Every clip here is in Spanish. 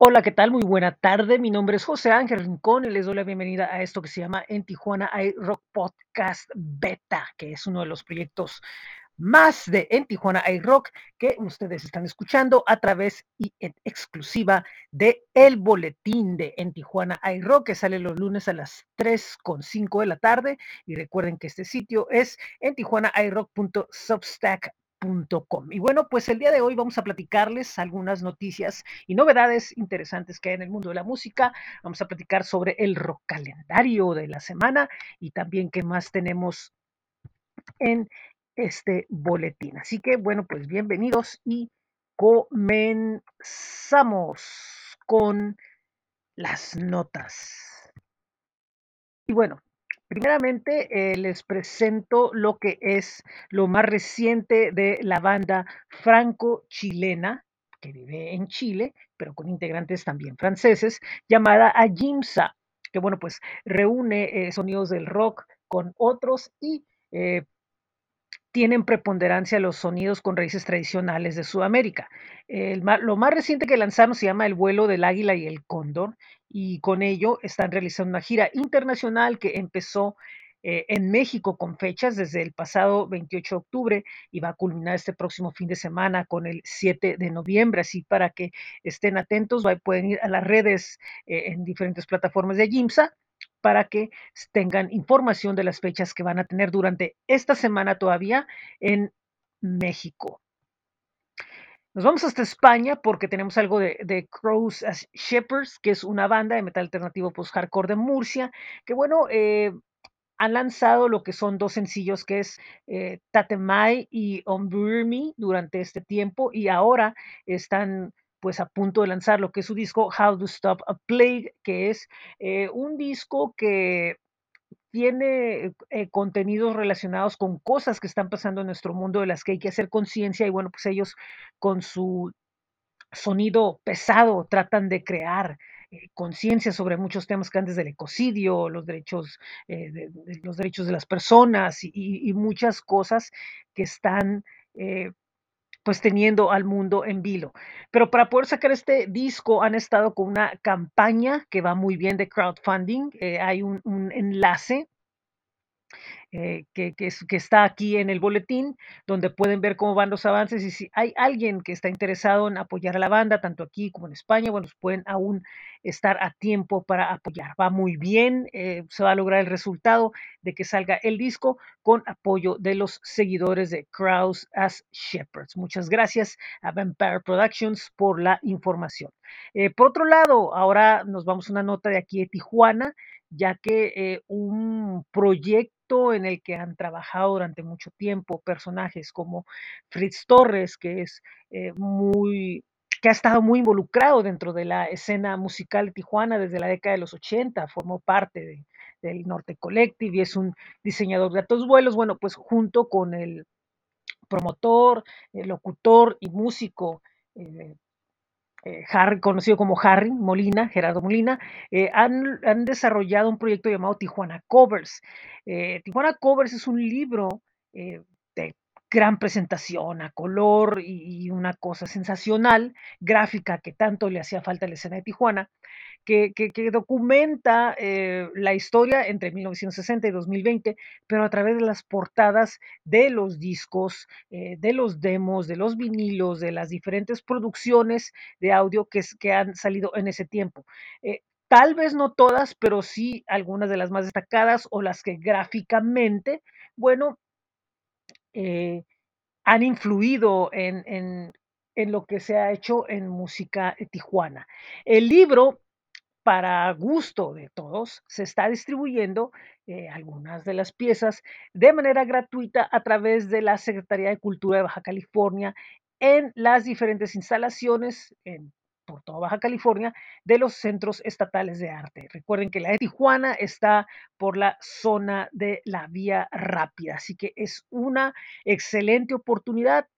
Hola, ¿qué tal? Muy buena tarde. Mi nombre es José Ángel Rincón y les doy la bienvenida a esto que se llama En Tijuana hay Rock Podcast Beta, que es uno de los proyectos más de En Tijuana hay Rock que ustedes están escuchando a través y en exclusiva de El Boletín de En Tijuana hay Rock, que sale los lunes a las 3.5 de la tarde. Y recuerden que este sitio es en tijuanairock.substack y bueno, pues el día de hoy vamos a platicarles algunas noticias y novedades interesantes que hay en el mundo de la música. Vamos a platicar sobre el rock calendario de la semana y también qué más tenemos en este boletín. Así que bueno, pues bienvenidos y comenzamos con las notas. Y bueno, Primeramente, eh, les presento lo que es lo más reciente de la banda franco-chilena, que vive en Chile, pero con integrantes también franceses, llamada Ajimsa, que bueno, pues reúne eh, sonidos del rock con otros y eh, tienen preponderancia los sonidos con raíces tradicionales de Sudamérica. El, lo más reciente que lanzaron se llama El vuelo del águila y el cóndor y con ello están realizando una gira internacional que empezó eh, en México con fechas desde el pasado 28 de octubre y va a culminar este próximo fin de semana con el 7 de noviembre. Así para que estén atentos, pueden ir a las redes eh, en diferentes plataformas de GIMSA para que tengan información de las fechas que van a tener durante esta semana todavía en México. Nos vamos hasta España porque tenemos algo de, Crows as Shepherds, que es una banda de metal alternativo post-hardcore de Murcia, que bueno, eh, han lanzado lo que son dos sencillos, que es eh, Tatemai y Me durante este tiempo, y ahora están pues a punto de lanzar lo que es su disco How to Stop a Plague, que es eh, un disco que tiene eh, contenidos relacionados con cosas que están pasando en nuestro mundo de las que hay que hacer conciencia y bueno, pues ellos con su sonido pesado tratan de crear eh, conciencia sobre muchos temas que antes del ecocidio, los derechos, eh, de, de, los derechos de las personas y, y muchas cosas que están eh, pues teniendo al mundo en vilo. Pero para poder sacar este disco han estado con una campaña que va muy bien de crowdfunding. Eh, hay un, un enlace eh, que, que, es, que, está aquí en el boletín, donde pueden ver cómo van los avances y si hay alguien que está interesado en apoyar a la banda, tanto aquí como en España, bueno, pueden aún estar a tiempo para apoyar. Va muy bien, eh, se va a lograr el resultado de que salga el disco con apoyo de los seguidores de Crows as Shepherds. Muchas gracias a Vampire Productions por la información. Eh, por otro lado, ahora nos vamos a una nota de aquí de Tijuana, ya que eh, un proyecto en el que han trabajado durante mucho tiempo personajes como Fritz Torres, que es eh, muy que ha estado muy involucrado dentro de la escena musical de Tijuana desde la década de los 80, formó parte de, del Norte Collective y es un diseñador de altos vuelos, bueno, pues junto con el promotor, el locutor y músico eh, eh, Harry, conocido como Harry Molina, Gerardo Molina, eh, han, han, desarrollado un proyecto llamado Tijuana Covers. Eh, Tijuana Covers es un libro eh, de gran presentación a color y, y, una cosa sensacional, gráfica que tanto le hacía falta a la escena de Tijuana, que, que, documenta eh, la historia entre 1960 y 2020, pero a través de las portadas de los discos, eh, de los demos, de los vinilos, de las diferentes producciones de audio que, que han salido en ese tiempo. Eh, tal vez no todas, pero sí algunas de las más destacadas o las que gráficamente, bueno, han influido en, en, en, lo que se ha hecho en música tijuana. El libro para gusto de todos, se está distribuyendo eh, algunas de las piezas de manera gratuita a través de la Secretaría de Cultura de Baja California en las diferentes instalaciones en, por toda Baja California de los centros estatales de arte. Recuerden que la de Tijuana está por la zona de la vía rápida, así que es una excelente oportunidad.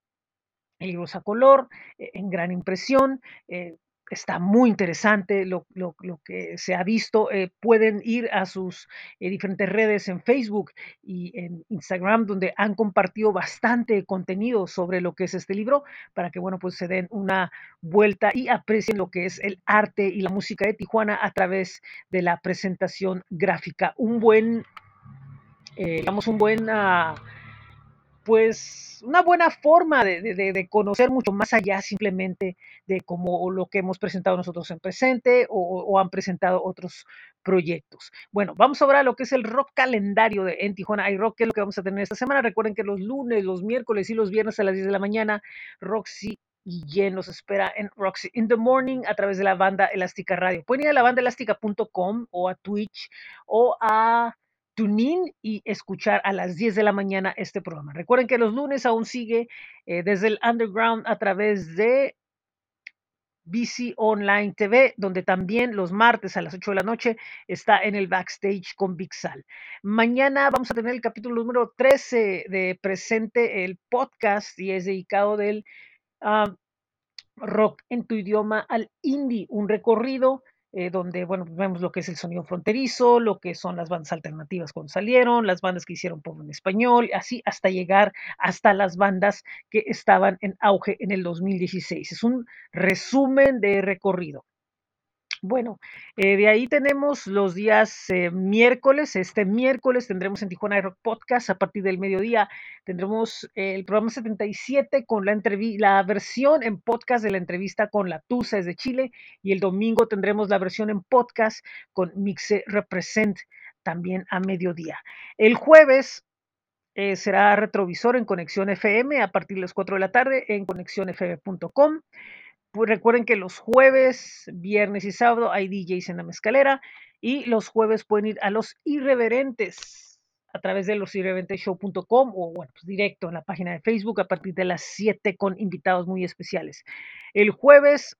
Libros a color, eh, en gran impresión, eh, está muy interesante lo, lo, lo que se ha visto. Eh, pueden ir a sus eh, diferentes redes en Facebook y en Instagram, donde han compartido bastante contenido sobre lo que es este libro, para que, bueno, pues se den una vuelta y aprecien lo que es el arte y la música de Tijuana a través de la presentación gráfica. Un buen, eh, digamos, un buen... pues una buena forma de, de, conocer mucho más allá simplemente de como lo que hemos presentado nosotros en presente o, han presentado otros proyectos. Bueno, vamos ahora a lo que es el rock calendario de en Tijuana hay rock, que es lo que vamos a tener esta semana. Recuerden que los lunes, los miércoles y los viernes a las 10 de la mañana, Roxy Guillén nos espera en Roxy in the Morning a través de la banda Elástica Radio. Pueden ir a la banda o a Twitch o a TuneIn y escuchar a las 10 de la mañana este programa. Recuerden que los lunes aún sigue eh, desde el underground a través de BC Online TV, donde también los martes a las 8 de la noche está en el backstage con Big Sal. Mañana vamos a tener el capítulo número 13 de Presente, el podcast, y es dedicado del uh, rock en tu idioma al indie, un recorrido eh, donde, bueno, vemos lo que es el sonido fronterizo, lo que son las bandas alternativas cuando salieron, las bandas que hicieron pop en español, así hasta llegar hasta las bandas que estaban en auge en el 2016. Es un resumen de recorrido. Bueno, eh, de ahí tenemos los días eh, miércoles. Este miércoles tendremos en Tijuana Rock Podcast a partir del mediodía. Tendremos el programa 77 con la, la versión en podcast de la entrevista con la Tusa desde Chile. Y el domingo tendremos la versión en podcast con Mixe Represent también a mediodía. El jueves eh, será retrovisor en Conexión FM a partir de las 4 de la tarde en conexionfm.com. Pues recuerden que los jueves, viernes y sábado hay DJs en la mezcalera y los jueves pueden ir a los irreverentes a través de losirreverenteshow.com o bueno, pues directo en la página de Facebook a partir de las 7 con invitados muy especiales. El jueves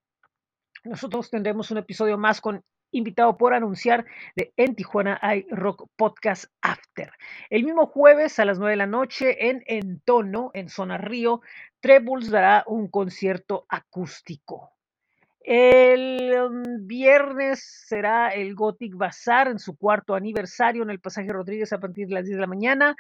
nosotros tendremos un episodio más con invitado por anunciar de En Tijuana hay Rock Podcast After. El mismo jueves a las 9 de la noche en Entono, en Zona Río, Trebles dará un concierto acústico. El um, viernes será el Gothic Bazar en su cuarto aniversario en el Pasaje Rodríguez a partir de las 10 de la mañana.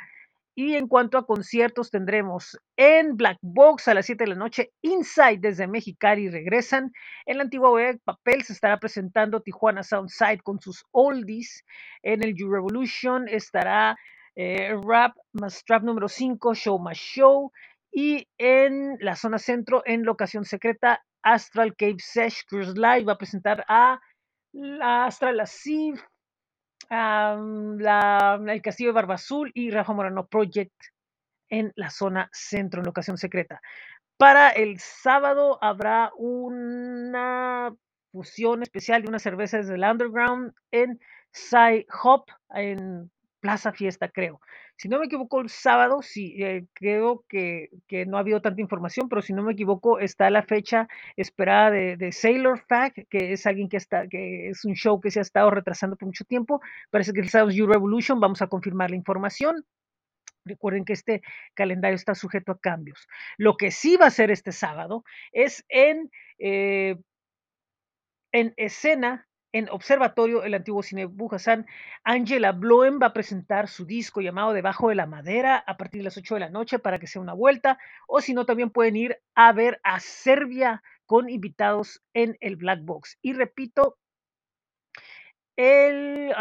Y en cuanto a conciertos, tendremos en Black Box a las 7 de la noche, Inside desde Mexicali regresan. En la antigua web Papel se estará presentando Tijuana Soundside con sus oldies. En el You Revolution estará eh, Rap más Trap número 5, Show más Show. Y en la zona centro, en locación secreta, Astral Cave Sesh Cruise Live va a presentar a la Astral Asif, el Castillo de Barba Azul y Rafa Morano Project en la zona centro, en locación secreta. Para el sábado habrá una fusión especial de unas cervezas del Underground en Sci Hop, en Plaza Fiesta, creo. Si no me equivoco, el sábado, sí, eh, creo que, que, no ha habido tanta información, pero si no me equivoco, está la fecha esperada de, Sailor Fact, que es alguien que está, que es un show que se ha estado retrasando por mucho tiempo. Parece que el sábado es You Revolution, vamos a confirmar la información. Recuerden que este calendario está sujeto a cambios. Lo que sí va a ser este sábado es en, eh, en escena en Observatorio, el antiguo cine Bujasán, Angela Bloem va a presentar su disco llamado Debajo de la Madera a partir de las 8 de la noche para que sea una vuelta, o si no, también pueden ir a ver a Serbia con invitados en el Black Box. Y repito, el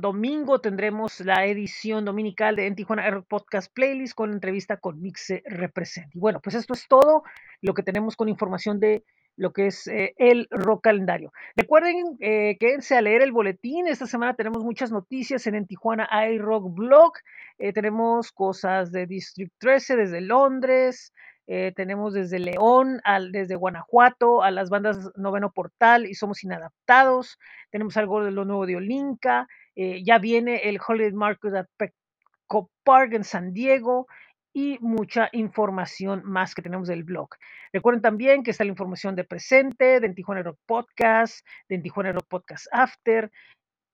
domingo tendremos la edición dominical de En Tijuana Air Podcast Playlist con entrevista con Mixe Represent. Y bueno, pues esto es todo lo que tenemos con información de lo que es eh, el rock calendario. Recuerden, eh, quédense a leer el boletín. Esta semana tenemos muchas noticias en, Tijuana iRock Blog. Eh, tenemos cosas de District 13 desde Londres. Eh, tenemos desde León, al, desde Guanajuato, a las bandas Noveno Portal y Somos Inadaptados. Tenemos algo de lo nuevo de Olinka. Ya viene el Holiday Market at Petco Park en San Diego y mucha información más que tenemos del blog. Recuerden también que está la información de presente, de Tijuana Podcast, de Tijuana Podcast After,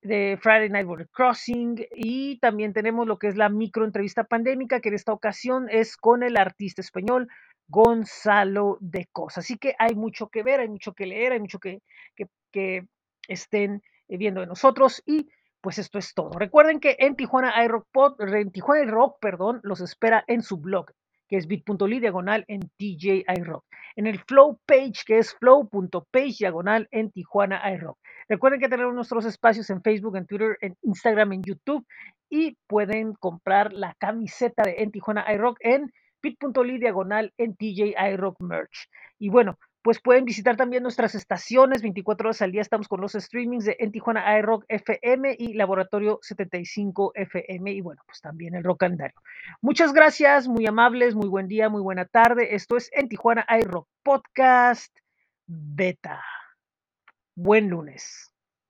de Friday Night Border Crossing y también tenemos lo que es la microentrevista pandémica que en esta ocasión es con el artista español Gonzalo de Cos. Así que hay mucho que ver, hay mucho que leer, hay mucho que, que, estén viendo de nosotros pues esto es todo. Recuerden que en Tijuana iRock Pod, en Tijuana iRock, perdón, los espera en su blog, que es bit.ly diagonal en TJ iRock. En el Flow page, que es flow.page diagonal en Tijuana iRock. Recuerden que tenemos nuestros espacios en Facebook, en Twitter, en Instagram, en YouTube y pueden comprar la camiseta de En Tijuana iRock en bit.ly diagonal en TJ iRock Merch. Y bueno, pues pueden visitar también nuestras estaciones, 24 horas al día estamos con los streamings de En Tijuana iRock FM y Laboratorio 75 FM y bueno, pues también el rock calendario. Muchas gracias, muy amables, muy buen día, muy buena tarde. Esto es En Tijuana iRock Podcast Beta. Buen lunes.